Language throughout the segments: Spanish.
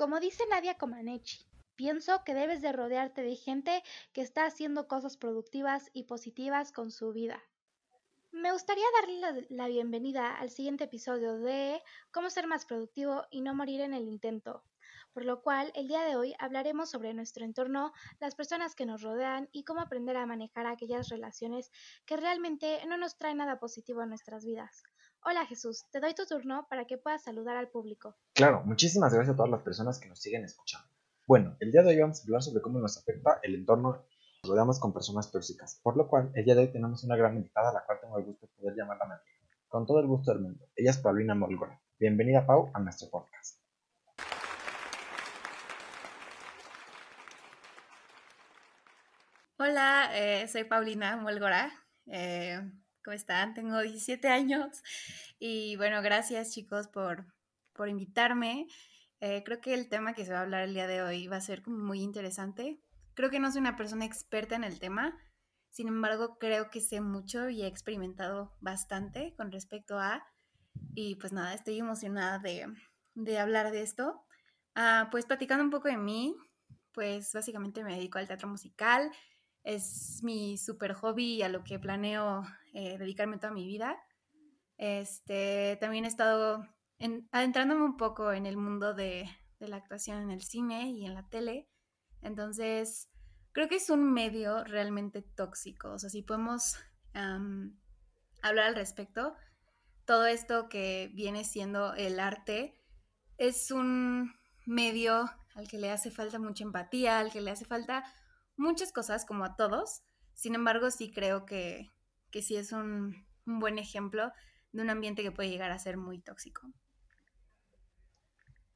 Como dice Nadia Comaneci, pienso que debes de rodearte de gente que está haciendo cosas productivas y positivas con su vida. Me gustaría darle la, bienvenida al siguiente episodio de Cómo ser más productivo y no morir en el intento, por lo cual el día de hoy hablaremos sobre nuestro entorno, las personas que nos rodean y cómo aprender a manejar aquellas relaciones que realmente no nos traen nada positivo a nuestras vidas. Hola Jesús, te doy tu turno para que puedas saludar al público. Claro, muchísimas gracias a todas las personas que nos siguen escuchando. Bueno, el día de hoy vamos a hablar sobre cómo nos afecta el entorno. Nos rodeamos con personas tóxicas, por lo cual el día de hoy tenemos una gran invitada a la cual tengo el gusto de poder llamarla Nadia. Con todo el gusto del mundo. Ella es Paulina Molgora. Bienvenida Pau a nuestro podcast. Hola, eh, soy Paulina Molgora. Eh, ¿Cómo están? Tengo 17 años y bueno, gracias chicos por, por invitarme. Eh, creo que el tema que se va a hablar el día de hoy va a ser muy interesante. Creo que no soy una persona experta en el tema, sin embargo creo que sé mucho y he experimentado bastante con respecto a, y pues nada, estoy emocionada de, de hablar de esto. Ah, pues platicando un poco de mí, pues básicamente me dedico al teatro musical, es mi super hobby a lo que planeo eh, dedicarme toda mi vida. Este, también he estado adentrándome un poco en el mundo de, la actuación en el cine y en la tele. Entonces, creo que es un medio realmente tóxico. O sea, si podemos hablar al respecto, todo esto que viene siendo el arte es un medio al que le hace falta mucha empatía, al que le hace falta muchas cosas como a todos. Sin embargo, sí creo que, que sí es un, un buen ejemplo de un ambiente que puede llegar a ser muy tóxico.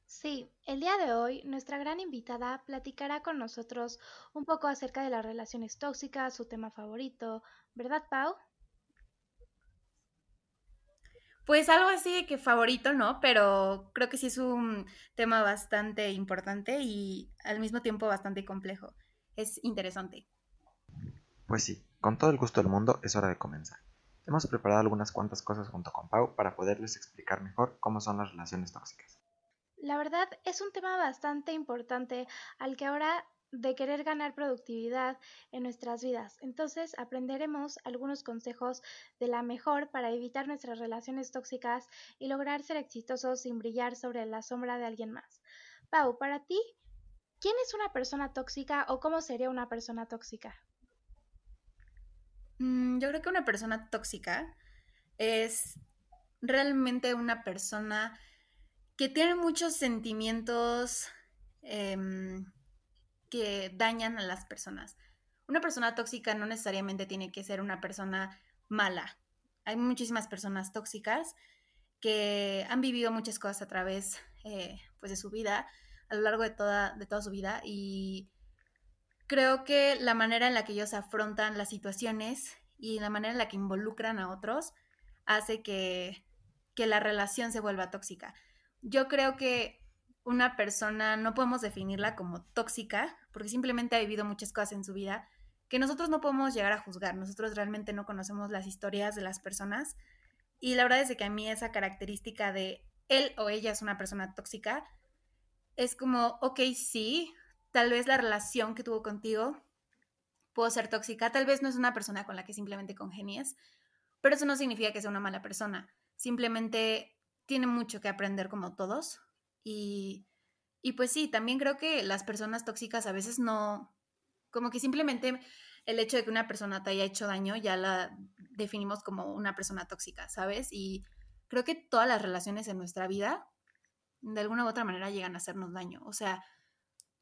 Sí, el día de hoy nuestra gran invitada platicará con nosotros un poco acerca de las relaciones tóxicas, su tema favorito, ¿verdad, Pau? Pues algo así que favorito, ¿no? Pero creo que sí es un tema bastante importante y al mismo tiempo bastante complejo es interesante. Pues sí, con todo el gusto del mundo es hora de comenzar. Hemos preparado algunas cuantas cosas junto con Pau para poderles explicar mejor cómo son las relaciones tóxicas. La verdad es un tema bastante importante al que ahora de querer ganar productividad en nuestras vidas. Entonces aprenderemos algunos consejos de la mejor para evitar nuestras relaciones tóxicas y lograr ser exitosos sin brillar sobre la sombra de alguien más. Pau, para ti, ¿Quién es una persona tóxica o cómo sería una persona tóxica? Mm, yo creo que una persona tóxica es realmente una persona que tiene muchos sentimientos em, que dañan a las personas. Una persona tóxica no necesariamente tiene que ser una persona mala. Hay muchísimas personas tóxicas que han vivido muchas cosas a través eh, pues de su vida a lo largo de toda, de toda su vida y creo que la manera en la que ellos afrontan las situaciones y la manera en la que involucran a otros hace que, que la relación se vuelva tóxica. Yo creo que una persona no podemos definirla como tóxica porque simplemente ha vivido muchas cosas en su vida que nosotros no podemos llegar a juzgar. Nosotros realmente no conocemos las historias de las personas y la verdad es que a mí esa característica de él o ella es una persona tóxica es como, ok, sí, tal vez la relación que tuvo contigo pudo ser tóxica, tal vez no es una persona con la que simplemente congenies, pero eso no significa que sea una mala persona, simplemente tiene mucho que aprender como todos y, y pues sí, también creo que las personas tóxicas a veces no, como que simplemente el hecho de que una persona te haya hecho daño ya la definimos como una persona tóxica, ¿sabes? Y creo que todas las relaciones en nuestra vida de alguna u otra manera llegan a hacernos daño. O sea,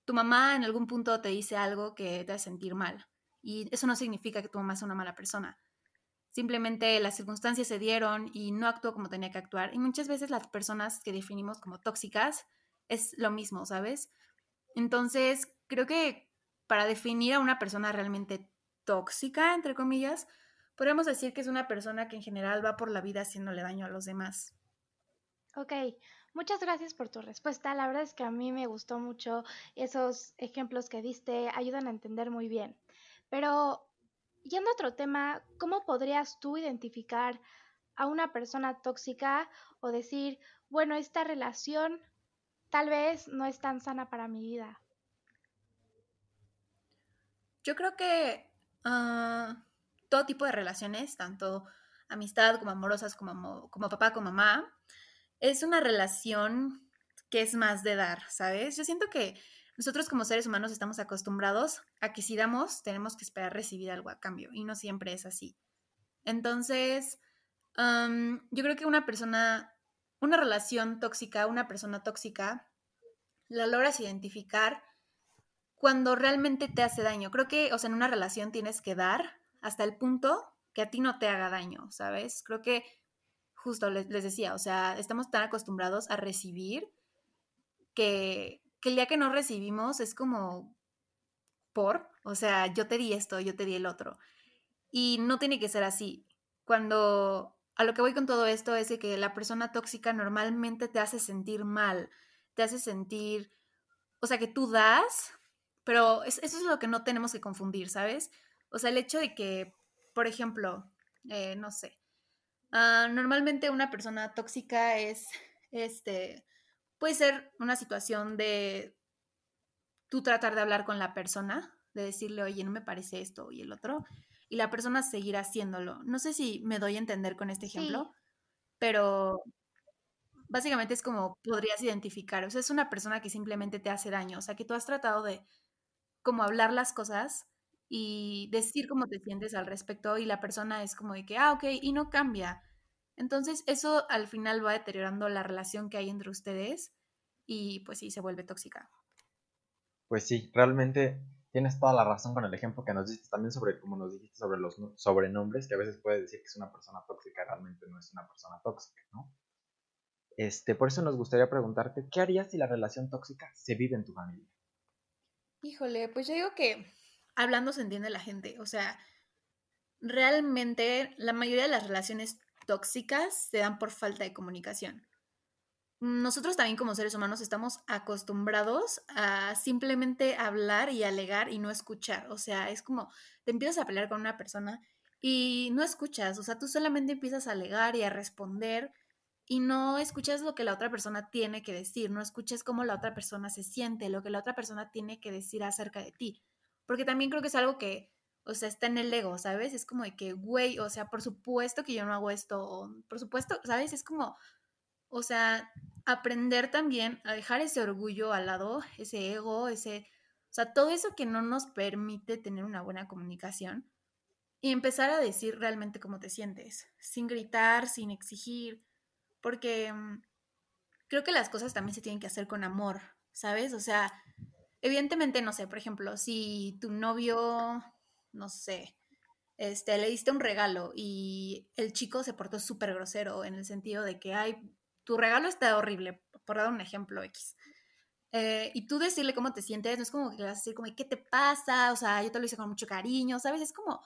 tu mamá en algún punto te dice algo que te hace sentir mal. Y eso no significa que tu mamá sea una mala persona. Simplemente las circunstancias se dieron y no actuó como tenía que actuar. Y muchas veces las personas que definimos como tóxicas es lo mismo, ¿sabes? Entonces, creo que para definir a una persona realmente tóxica, entre comillas, podríamos decir que es una persona que en general va por la vida haciéndole daño a los demás. Ok, Muchas gracias por tu respuesta. La verdad es que a mí me gustó mucho esos ejemplos que diste, ayudan a entender muy bien. Pero, yendo a otro tema, ¿cómo podrías tú identificar a una persona tóxica o decir, bueno, esta relación tal vez no es tan sana para mi vida. Yo creo que ah, todo tipo de relaciones, tanto amistad como amorosas, como, como papá, como mamá, es una relación que es más de dar, ¿sabes? Yo siento que nosotros como seres humanos estamos acostumbrados a que si damos, tenemos que esperar recibir algo a cambio y no siempre es así. Entonces, yo creo que una persona, una relación tóxica, una persona tóxica, la logras identificar cuando realmente te hace daño. Creo que, o sea, en una relación tienes que dar hasta el punto que a ti no te haga daño, ¿sabes? Creo que justo les, les decía, o sea, estamos tan acostumbrados a recibir que, el día que no recibimos es como por, o sea, yo te di esto, yo te di el otro. Y no tiene que ser así. Cuando a lo que voy con todo esto es que la persona tóxica normalmente te hace sentir mal, te hace sentir, o sea, que tú das, pero eso es lo que no tenemos que confundir, ¿sabes? O sea, el hecho de que, por ejemplo, eh, no sé, ah, normalmente una persona tóxica es, este, Puede ser una situación de tú tratar de hablar con la persona, de decirle, oye, no me parece esto y el otro, y la persona seguir haciéndolo. No sé si me doy a entender con este ejemplo, pero básicamente es como podrías identificar, o sea, es una persona que simplemente te hace daño, o sea, que tú has tratado de como hablar las cosas y decir cómo te sientes al respecto y la persona es como de que, ah, ok, y no cambia. Entonces, eso al final va deteriorando la relación que hay entre ustedes y pues sí, se vuelve tóxica. Pues sí, realmente tienes toda la razón con el ejemplo que nos diste también sobre, como nos dijiste, sobre los sobrenombres, que a veces puede decir que es una persona tóxica, realmente no es una persona tóxica, ¿no? Este, por eso nos gustaría preguntarte, ¿qué harías si la relación tóxica se vive en tu familia? Híjole, pues yo digo que hablando se entiende la gente, o sea, realmente la mayoría de las relaciones tóxicas se dan por falta de comunicación. Nosotros también como seres humanos estamos acostumbrados a simplemente hablar y alegar y no escuchar. O sea, es como te empiezas a pelear con una persona y no escuchas. O sea, tú solamente empiezas a alegar y a responder y no escuchas lo que la otra persona tiene que decir, no escuchas cómo la otra persona se siente, lo que la otra persona tiene que decir acerca de ti. Porque también creo que es algo que o sea, está en el ego, ¿sabes? Es como de que, güey, o sea, por supuesto que yo no hago esto, por supuesto, ¿sabes? Es como, o sea, aprender también a dejar ese orgullo al lado, ese ego, ese, o sea, todo eso que no nos permite tener una buena comunicación y empezar a decir realmente cómo te sientes, sin gritar, sin exigir, porque mm, creo que las cosas también se tienen que hacer con amor, ¿sabes? O sea, evidentemente, no sé, por ejemplo, si tu novio no sé, este, le diste un regalo y el chico se portó súper grosero en el sentido de que, ay, tu regalo está horrible, por dar un ejemplo X. Eh, y tú decirle cómo te sientes, no es como que le vas a decir como, ¿qué te pasa? O sea, yo te lo hice con mucho cariño, ¿sabes? Es como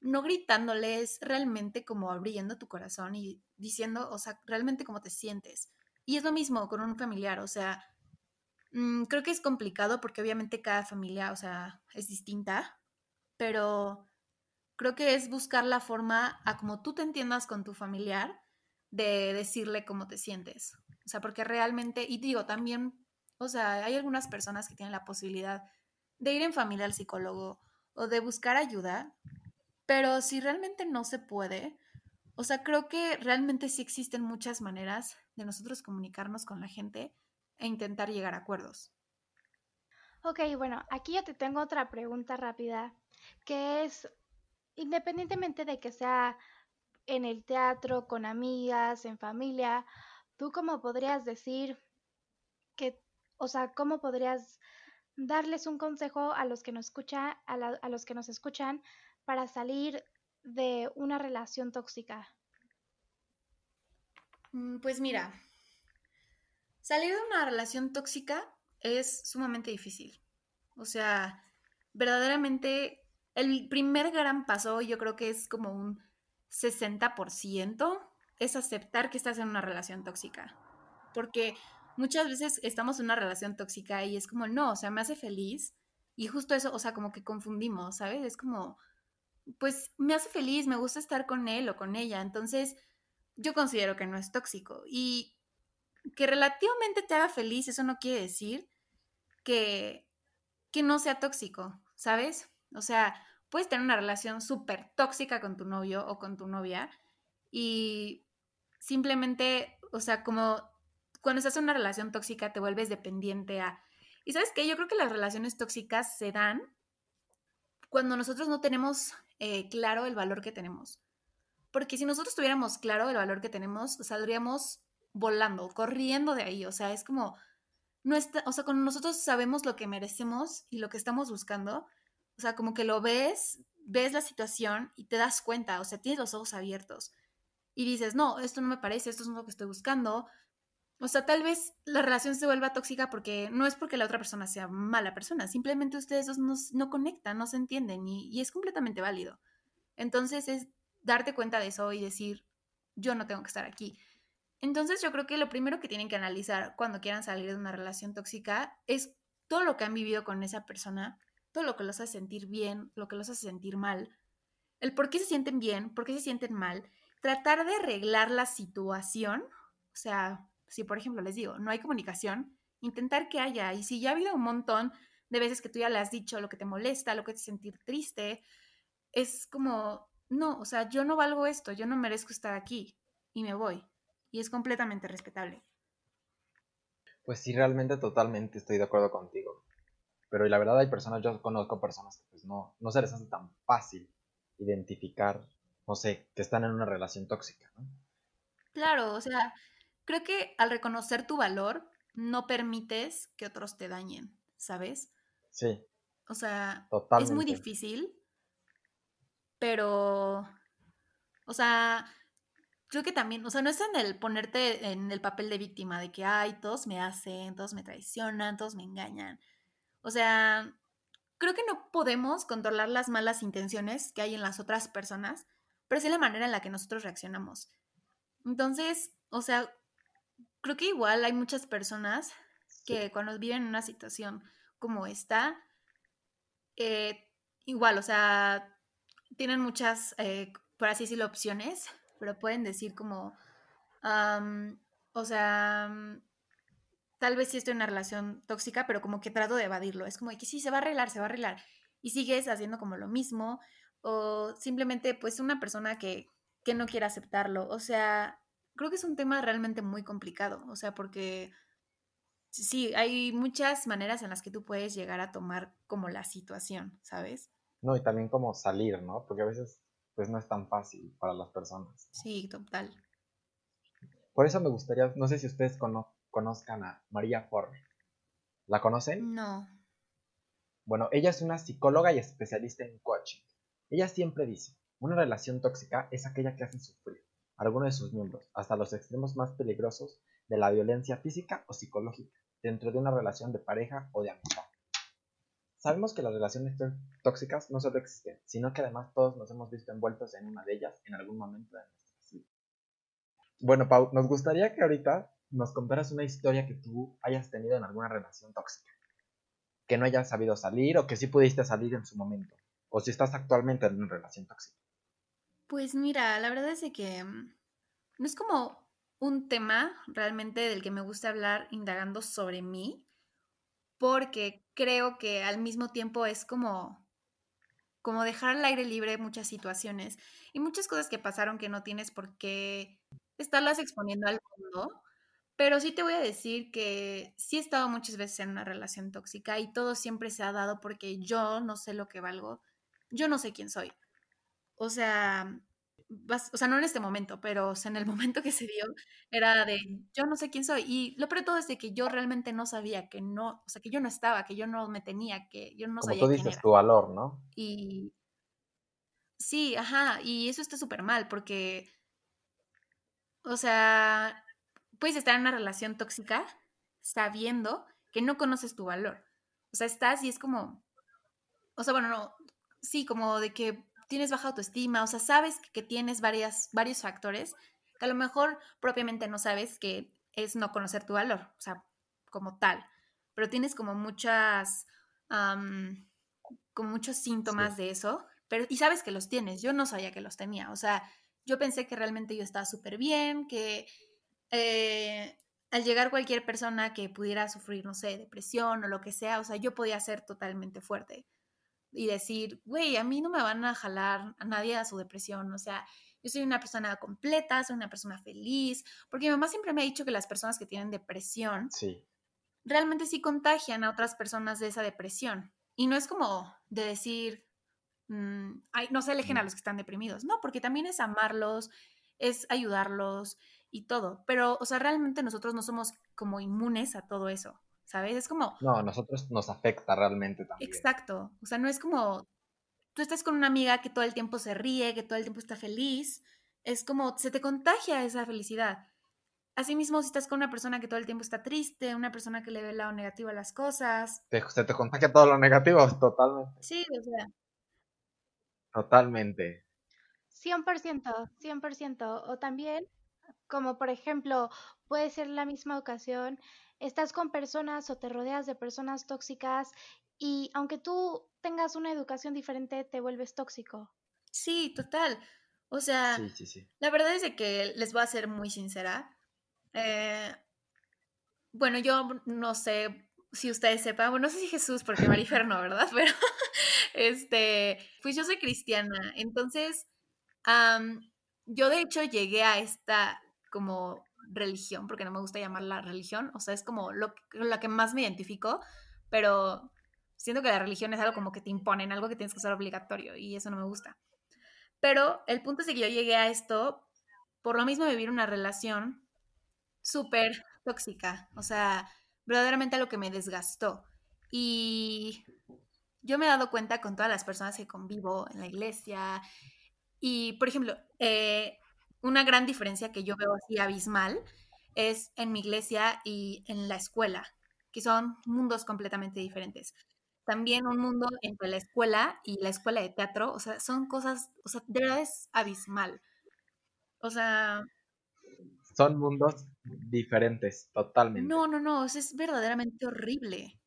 no gritándoles, realmente como abriendo tu corazón y diciendo, o sea, realmente cómo te sientes. Y es lo mismo con un familiar, o sea, mm, creo que es complicado porque obviamente cada familia, o sea, es distinta, pero creo que es buscar la forma a como tú te entiendas con tu familiar de decirle cómo te sientes. O sea, porque realmente, y digo también, o sea, hay algunas personas que tienen la posibilidad de ir en familia al psicólogo o de buscar ayuda, pero si realmente no se puede, o sea, creo que realmente sí existen muchas maneras de nosotros comunicarnos con la gente e intentar llegar a acuerdos. Ok, bueno, aquí yo te tengo otra pregunta rápida que es, independientemente de que sea en el teatro, con amigas, en familia, ¿tú cómo podrías decir que, o sea, cómo podrías darles un consejo a los que nos escuchan, a, a los que nos escuchan para salir de una relación tóxica? Mm, pues mira, salir de una relación tóxica es sumamente difícil. O sea, verdaderamente el primer gran paso, yo creo que es como un 60%, es aceptar que estás en una relación tóxica. Porque muchas veces estamos en una relación tóxica y es como, no, o sea, me hace feliz. Y justo eso, o sea, como que confundimos, ¿sabes? Es como, pues me hace feliz, me gusta estar con él o con ella. Entonces, yo considero que no es tóxico. Y que relativamente te haga feliz, eso no quiere decir que, que no sea tóxico, ¿sabes? O sea, puedes tener una relación súper tóxica con tu novio o con tu novia y simplemente, o sea, como cuando estás en una relación tóxica te vuelves dependiente a... Y sabes qué, yo creo que las relaciones tóxicas se dan cuando nosotros no tenemos eh, claro el valor que tenemos. Porque si nosotros tuviéramos claro el valor que tenemos, saldríamos volando, corriendo de ahí. O sea, es como, no está, o sea, cuando nosotros sabemos lo que merecemos y lo que estamos buscando, o sea, como que lo ves, ves la situación y te das cuenta, o sea, tienes los ojos abiertos y dices, no, esto no me parece, esto es lo que estoy buscando. O sea, tal vez la relación se vuelva tóxica porque no es porque la otra persona sea mala persona, simplemente ustedes dos no, no conectan, no se entienden y, y es completamente válido. Entonces es darte cuenta de eso y decir, yo no tengo que estar aquí. Entonces yo creo que lo primero que tienen que analizar cuando quieran salir de una relación tóxica es todo lo que han vivido con esa persona, todo lo que los hace sentir bien, lo que los hace sentir mal, el por qué se sienten bien, por qué se sienten mal, tratar de arreglar la situación, o sea, si por ejemplo les digo, no hay comunicación, intentar que haya, y si ya ha habido un montón de veces que tú ya le has dicho lo que te molesta, lo que te hace sentir triste, es como, no, o sea, yo no valgo esto, yo no merezco estar aquí y me voy y es completamente respetable. Pues sí, realmente totalmente estoy de acuerdo contigo. Pero la verdad hay personas, yo conozco personas que pues no, no se les hace tan fácil identificar, no sé, que están en una relación tóxica, ¿no? Claro, o sea, creo que al reconocer tu valor, no permites que otros te dañen, ¿sabes? Sí. O sea, totalmente. es muy difícil, pero, o sea, creo que también, o sea, no es en el ponerte en el papel de víctima, de que, ay, todos me hacen, todos me traicionan, todos me engañan. O sea, creo que no podemos controlar las malas intenciones que hay en las otras personas, pero sí la manera en la que nosotros reaccionamos. Entonces, o sea, creo que igual hay muchas personas que cuando viven en una situación como esta, eh, igual, o sea, tienen muchas, eh, por así decirlo, opciones pero pueden decir como, o sea, tal vez sí estoy en una relación tóxica, pero como que trato de evadirlo. Es como que sí, se va a arreglar, se va a arreglar. Y sigues haciendo como lo mismo, o simplemente pues una persona que, que no quiere aceptarlo. O sea, creo que es un tema realmente muy complicado, o sea, porque sí, hay muchas maneras en las que tú puedes llegar a tomar como la situación, ¿sabes? No, y también como salir, ¿no? Porque a veces pues no es tan fácil para las personas. Sí, total. Por eso me gustaría, no sé si ustedes conozcan a María Ford. ¿La conocen? No. Bueno, ella es una psicóloga y especialista en coaching. Ella siempre dice, una relación tóxica es aquella que hace sufrir a alguno de sus miembros, hasta los extremos más peligrosos de la violencia física o psicológica, dentro de una relación de pareja o de amistad. Sabemos que las relaciones tóxicas no solo existen, sino que además todos nos hemos visto envueltos en una de ellas en algún momento de nuestra vida. Bueno, Pau, nos gustaría que ahorita nos contaras una historia que tú hayas tenido en alguna relación tóxica. Que no hayas sabido salir o que sí pudiste salir en su momento. O si estás actualmente en una relación tóxica. Pues mira, la verdad es que mm, no es como un tema realmente del que me gusta hablar indagando sobre mí, porque creo que al mismo tiempo es como como dejar al aire libre muchas situaciones y muchas cosas que pasaron que no tienes por qué estarlas exponiendo al mundo. Pero sí te voy a decir que sí he estado muchas veces en una relación tóxica y todo siempre se ha dado porque yo no sé lo que valgo, yo no sé quién soy. O sea, o sea, no en este momento, pero en el momento que se dio, era de, yo no sé quién soy. Y lo peor de todo es de que yo realmente no sabía que no, o sea, que yo no estaba, que yo no me tenía, que yo no Como sabía tú dices, tu valor, ¿no? Y sí, ajá, y eso está súper mal porque, o sea, puedes estar en una relación tóxica sabiendo que no conoces tu valor. O sea, estás y es como, o sea, bueno, no, sí, como de que tienes baja autoestima, o sea, sabes que, tienes varias, varios factores que a lo mejor propiamente no sabes que es no conocer tu valor, o sea, como tal, pero tienes como muchas, como muchos síntomas de eso, pero y sabes que los tienes, yo no sabía que los tenía, o sea, yo pensé que realmente yo estaba súper bien, que, eh, al llegar cualquier persona que pudiera sufrir, no sé, depresión o lo que sea, o sea, yo podía ser totalmente fuerte y decir, güey, a mí no me van a jalar a nadie a su depresión, o sea, yo soy una persona completa, soy una persona feliz, porque mi mamá siempre me ha dicho que las personas que tienen depresión Sí, realmente sí contagian a otras personas de esa depresión. Y no es como de decir, mm, ay, no se alejen a los que están deprimidos, no, porque también es amarlos, es ayudarlos y todo. Pero, o sea, realmente nosotros no somos como inmunes a todo eso, ¿sabes? Es como, no, a nosotros nos afecta realmente también. exacto, o sea, no es como, tú estás con una amiga que todo el tiempo se ríe, que todo el tiempo está feliz, es como, se te contagia esa felicidad. Asimismo, si estás con una persona que todo el tiempo está triste, una persona que le ve el lado negativo a las cosas, Te- se te contagia todo lo negativo, totalmente. sí, o sea, Totalmente. 100%, 100%. O también, como por ejemplo, puede ser la misma ocasión, estás con personas o te rodeas de personas tóxicas y aunque tú tengas una educación diferente, te vuelves tóxico. sí, total. O sea, Sí, sí, sí. la verdad es de que les voy a ser muy sincera. Eh, bueno, yo no sé si ustedes sepan, bueno, no sé si Jesús, porque Marifer no, ¿verdad? Pero, este, pues yo soy cristiana, entonces, yo de hecho llegué a esta como religión, porque no me gusta llamarla religión, o sea, es como lo, la que más me identifico, pero siento que la religión es algo como que te imponen, algo que tienes que ser obligatorio, y eso no me gusta. Pero el punto es que yo llegué a esto por lo mismo vivir una relación súper tóxica, o sea, verdaderamente algo que me desgastó. Y yo me he dado cuenta con todas las personas que convivo en la iglesia. Y, por ejemplo, eh, una gran diferencia que yo veo así abismal es en mi iglesia y en la escuela, que son mundos completamente diferentes. También un mundo entre la escuela y la escuela de teatro, o sea, son cosas, o sea, de verdad es abismal. O sea, Son mundos diferentes, totalmente. no, no, no, o sea, es verdaderamente horrible.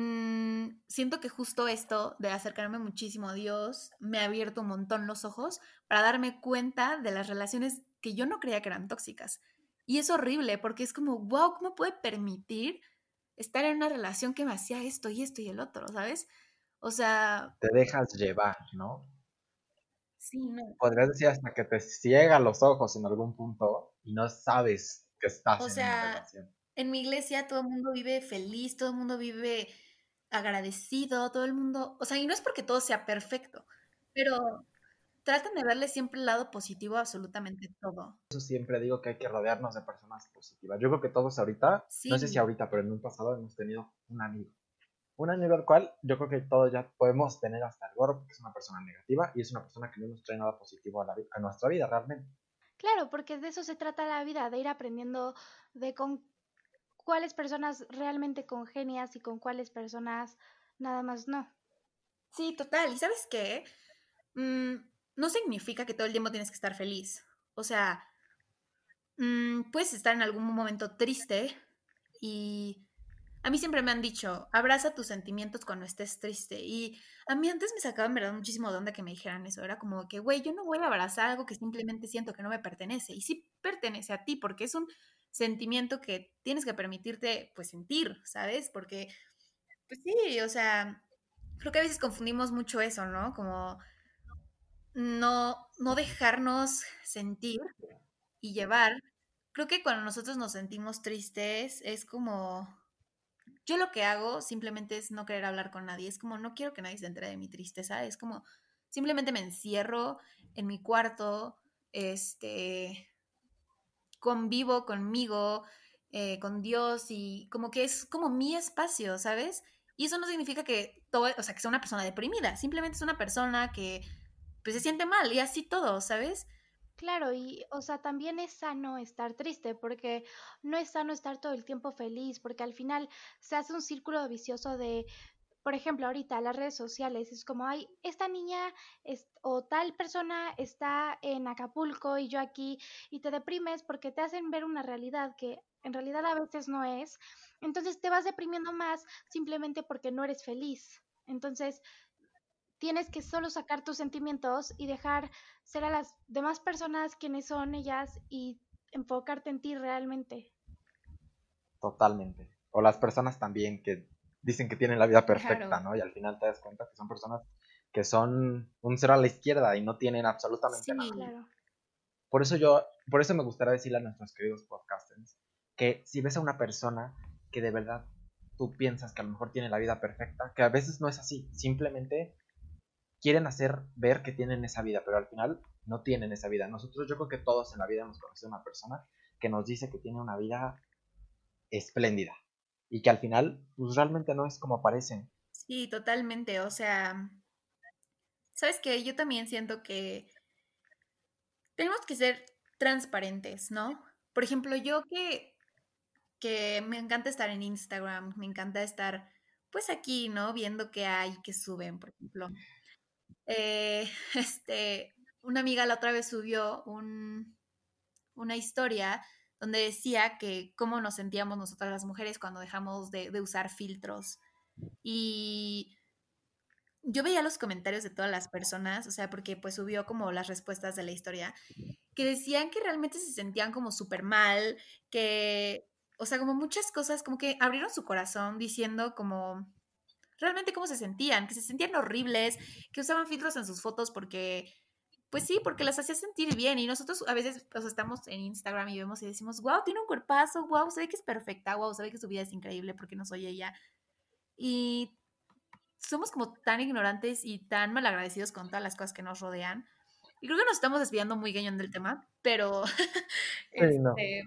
Mm, siento que justo esto de acercarme muchísimo a Dios me ha abierto un montón los ojos para darme cuenta de las relaciones que yo no creía que eran tóxicas. Y es horrible porque es como, wow, ¿cómo puede permitir estar en una relación que me hacía esto y esto y el otro, ¿sabes? O sea, Te dejas llevar, ¿no? sí, no. Podrías decir hasta que te ciega los ojos en algún punto y no sabes que estás O en sea, una relación. En mi iglesia todo el mundo vive feliz, todo el mundo vive agradecido, todo el mundo, o sea, y no es porque todo sea perfecto, pero tratan de verle siempre el lado positivo a absolutamente todo. Eso siempre digo que hay que rodearnos de personas positivas. Yo creo que todos ahorita, no sé si ahorita, pero en un pasado hemos tenido un amigo. Un amigo al cual yo creo que todos ya podemos tener hasta el gorro porque es una persona negativa y es una persona que no nos trae nada positivo a, la a nuestra vida realmente. Claro, porque de eso se trata la vida, de ir aprendiendo de con cuáles personas realmente congenias y con cuáles personas nada más no. Sí, total. ¿Y sabes qué? Mm, no significa que todo el tiempo tienes que estar feliz. O sea, mm, puedes estar en algún momento triste y a mí siempre me han dicho, abraza tus sentimientos cuando estés triste. Y a mí antes me sacaba en verdad muchísimo de onda que me dijeran eso. Era como que, güey, yo no voy a abrazar algo que simplemente siento que no me pertenece. Y sí pertenece a ti porque es un sentimiento que tienes que permitirte, pues, sentir, ¿sabes? Porque, pues sí, o sea, creo que a veces confundimos mucho eso, ¿no? Como no, no dejarnos sentir y llevar. Creo que cuando nosotros nos sentimos tristes es como, yo lo que hago simplemente es no querer hablar con nadie, es como no quiero que nadie se entere de mi tristeza, es como simplemente me encierro en mi cuarto, este, convivo conmigo, eh, con Dios y como que es como mi espacio, ¿sabes? Y eso no significa que todo, o sea, que sea una persona deprimida, simplemente es una persona que pues se siente mal y así todo, ¿sabes? Claro, y o sea, también es sano estar triste, porque no es sano estar todo el tiempo feliz, porque al final se hace un círculo vicioso de, por ejemplo, ahorita las redes sociales, es como, ay, esta niña o tal persona está en Acapulco y yo aquí, y te deprimes porque te hacen ver una realidad que en realidad a veces no es, entonces te vas deprimiendo más simplemente porque no eres feliz. Entonces, tienes que solo sacar tus sentimientos y dejar ser a las demás personas quienes son ellas y enfocarte en ti realmente. Totalmente. O las personas también que dicen que tienen la vida perfecta, ¿no? Y al final te das cuenta que son personas que son un cero a la izquierda y no tienen absolutamente Sí, nada. claro. Por eso yo, por eso me gustaría decirle a nuestros queridos podcasters que si ves a una persona que de verdad tú piensas que a lo mejor tiene la vida perfecta, que a veces no es así, simplemente quieren hacer ver que tienen esa vida, pero al final no tienen esa vida. Nosotros yo creo que todos en la vida hemos conocido a una persona que nos dice que tiene una vida espléndida y que al final pues realmente no es como parece. Sí, totalmente. O sea, ¿sabes qué? Yo también siento que tenemos que ser transparentes, ¿no? Por ejemplo, yo que, que me encanta estar en Instagram, me encanta estar pues aquí, ¿no? Viendo qué hay, qué suben, por ejemplo. Eh, este, una amiga la otra vez subió un, una historia donde decía que cómo nos sentíamos nosotras las mujeres cuando dejamos de, usar filtros. Y yo veía los comentarios de todas las personas, o sea, porque pues subió como las respuestas de la historia, que decían que realmente se sentían como súper mal, que, o sea, como muchas cosas, como que abrieron su corazón diciendo como realmente cómo se sentían, que se sentían horribles, que usaban filtros en sus fotos porque, pues sí, porque las hacía sentir bien. Y nosotros a veces sea, estamos en Instagram y vemos y decimos, wow, tiene un cuerpazo, wow, se ve que es perfecta, wow, se ve que su vida es increíble porque no soy ella. Y somos como tan ignorantes y tan malagradecidos con todas las cosas que nos rodean. Y creo que nos estamos desviando muy cañón del tema, pero. Sí, no. este,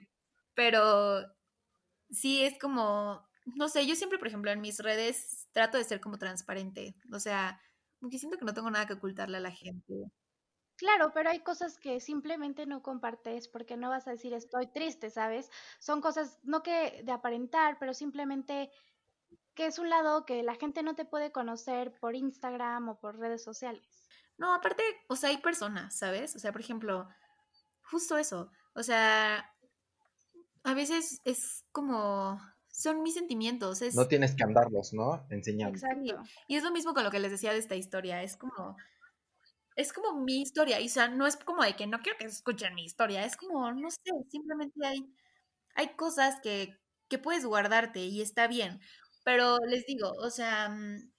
pero sí es como. No sé, yo siempre, por ejemplo, en mis redes trato de ser como transparente. O sea, porque siento que no tengo nada que ocultarle a la gente. Claro, pero hay cosas que simplemente no compartes porque no vas a decir estoy triste, ¿sabes? Son cosas, no que de aparentar, pero simplemente que es un lado que la gente no te puede conocer por Instagram o por redes sociales. No, aparte, o sea, hay personas, ¿sabes? O sea, por ejemplo, justo eso. O sea, a veces es como, son mis sentimientos. Es, No tienes que andarlos, ¿no? Enseñando. Exacto. y es lo mismo con lo que les decía de esta historia. Es como, es como mi historia. Y, o sea, no es como de que no quiero que escuchen mi historia. Es como, no sé, simplemente hay, hay cosas que, que puedes guardarte y está bien. Pero les digo, o sea, mm,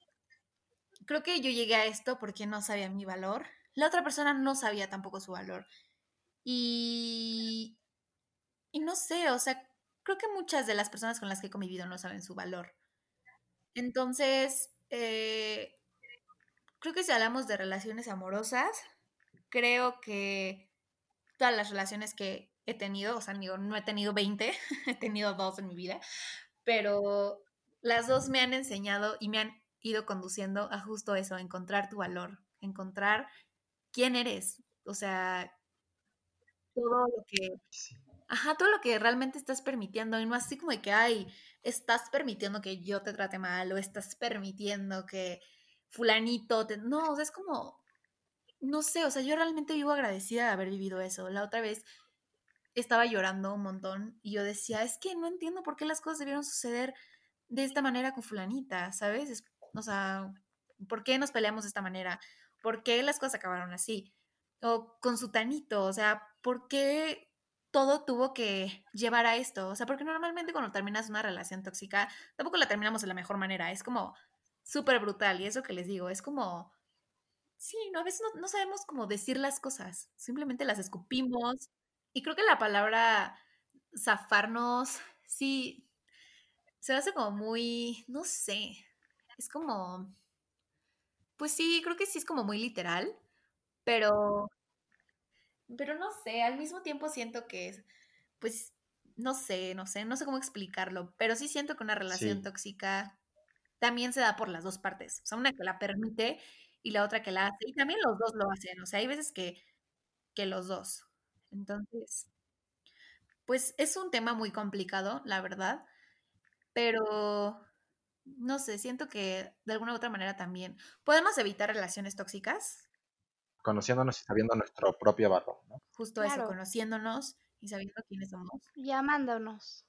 creo que yo llegué a esto porque no sabía mi valor. La otra persona no sabía tampoco su valor. Y, y no sé, o sea, creo que muchas de las personas con las que he convivido no saben su valor. Entonces, eh, creo que si hablamos de relaciones amorosas, creo que todas las relaciones que he tenido, o sea, digo, no he tenido 20, he tenido dos en mi vida, pero las dos me han enseñado y me han ido conduciendo a justo eso, encontrar tu valor, encontrar quién eres, o sea, todo lo que, ajá, todo lo que realmente estás permitiendo, y no así como de que, ay, estás permitiendo que yo te trate mal, o estás permitiendo que fulanito te... No, o sea, es como, no sé, o sea, yo realmente vivo agradecida de haber vivido eso. La otra vez estaba llorando un montón y yo decía, es que no entiendo por qué las cosas debieron suceder de esta manera con fulanita, ¿sabes? Es- o sea, ¿por qué nos peleamos de esta manera? ¿Por qué las cosas acabaron así? O con su tanito, o sea, ¿por qué todo tuvo que llevar a esto? O sea, porque normalmente cuando terminas una relación tóxica, tampoco la terminamos de la mejor manera, es como súper brutal y eso que les digo, es como, sí, ¿no? A veces no, no sabemos cómo decir las cosas, simplemente las escupimos y creo que la palabra zafarnos, sí, se hace como muy, no sé, es como, pues sí, creo que sí es como muy literal, pero, pero no sé, al mismo tiempo siento que, es, pues, no sé, no sé, no sé cómo explicarlo, pero sí siento que una relación Sí. tóxica también se da por las dos partes, o sea, una que la permite y la otra que la hace, y también los dos lo hacen, o sea, hay veces que, que los dos. Entonces, pues es un tema muy complicado, la verdad, pero no sé, siento que de alguna u otra manera también podemos evitar relaciones tóxicas, Conociéndonos y sabiendo nuestro propio valor, ¿no? justo eso, conociéndonos y sabiendo quiénes somos. Llamándonos.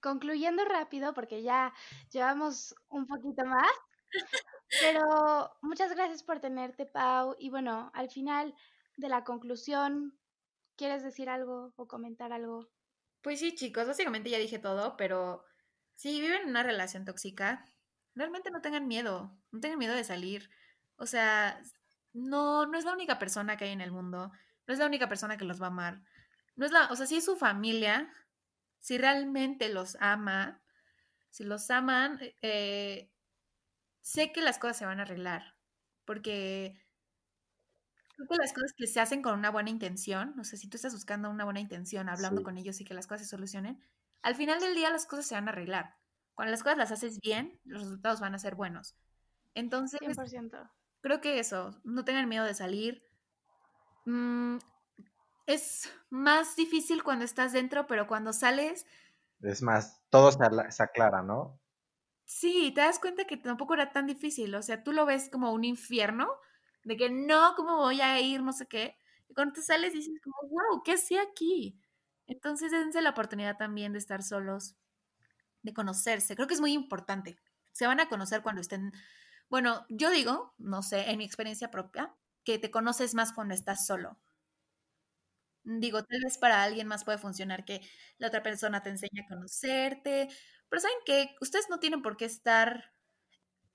Concluyendo rápido, porque ya llevamos un poquito más, pero muchas gracias por tenerte, Pau. Y bueno, al final de la conclusión, ¿quieres decir algo o comentar algo? Pues sí, chicos, básicamente ya dije todo, pero Si viven en una relación tóxica, realmente no tengan miedo, no tengan miedo de salir. O sea, no, no es la única persona que hay en el mundo, no es la única persona que los va a amar. No es la, o sea, si es su familia, si realmente los ama, si los aman, eh, sé que las cosas se van a arreglar, porque creo que las cosas que se hacen con una buena intención, o sea, si tú estás buscando una buena intención, hablando Sí. con ellos y que las cosas se solucionen, al final del día las cosas se van a arreglar. Cuando las cosas las haces bien, los resultados van a ser buenos. Entonces, 100%. creo que eso, no tengan miedo de salir. Mm, es más difícil cuando estás dentro, pero cuando sales, Es más, todo se, aclara, ¿no? sí, te das cuenta que tampoco era tan difícil. O sea, tú lo ves como un infierno, de que no, ¿cómo voy a ir? No sé qué. Y cuando te sales dices como, wow, ¿qué hacía aquí? Entonces, dense la oportunidad también de estar solos, de conocerse. Creo que es muy importante. Se van a conocer cuando estén, bueno, yo digo, no sé, en mi experiencia propia, que te conoces más cuando estás solo. Digo, tal vez para alguien más puede funcionar que la otra persona te enseñe a conocerte, pero saben que ustedes no tienen por qué estar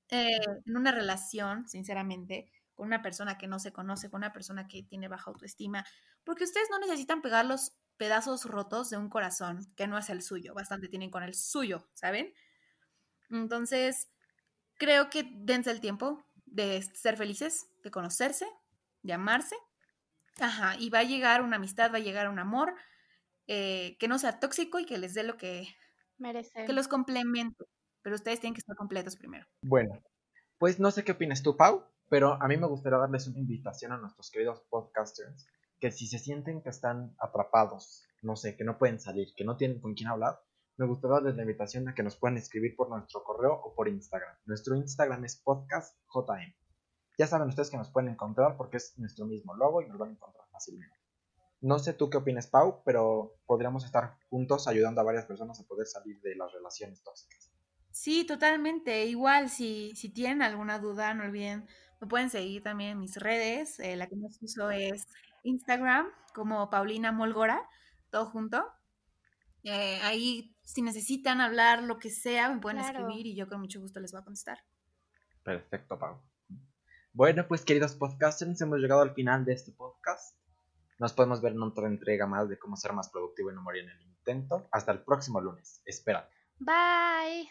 eh, en una relación, sinceramente, con una persona que no se conoce, con una persona que tiene baja autoestima, porque ustedes no necesitan pegar los pedazos rotos de un corazón que no es el suyo, bastante tienen con el suyo, ¿saben? Entonces, creo que dense el tiempo de ser felices, de conocerse, de amarse. Ajá, y va a llegar una amistad, va a llegar un amor eh, que no sea tóxico y que les dé lo que, Merecen. que los complemente. Pero ustedes tienen que estar completos primero. Bueno, pues no sé qué opinas tú, Pau, pero a mí me gustaría darles una invitación a nuestros queridos podcasters que si se sienten que están atrapados, no sé, que no pueden salir, que no tienen con quién hablar, me gustaría darles la invitación a que nos puedan escribir por nuestro correo o por Instagram. Nuestro Instagram es podcastjm. Ya saben ustedes que nos pueden encontrar porque es nuestro mismo logo y nos van a encontrar fácilmente. No sé tú qué opinas, Pau, pero podríamos estar juntos ayudando a varias personas a poder salir de las relaciones tóxicas. Sí, totalmente. Igual, si, si tienen alguna duda, no olviden, me pueden seguir también en mis redes. eh, la que más uso es Instagram, como Paulina Molgora, todo junto. Eh, ahí, si necesitan hablar lo que sea, me pueden Claro. escribir y yo con mucho gusto les voy a contestar. Perfecto, Pau. Bueno, pues queridos podcasters, hemos llegado al final de este podcast. Nos podemos ver en otra entrega más de cómo ser más productivo y no morir en el intento. Hasta el próximo lunes. Espera. Bye.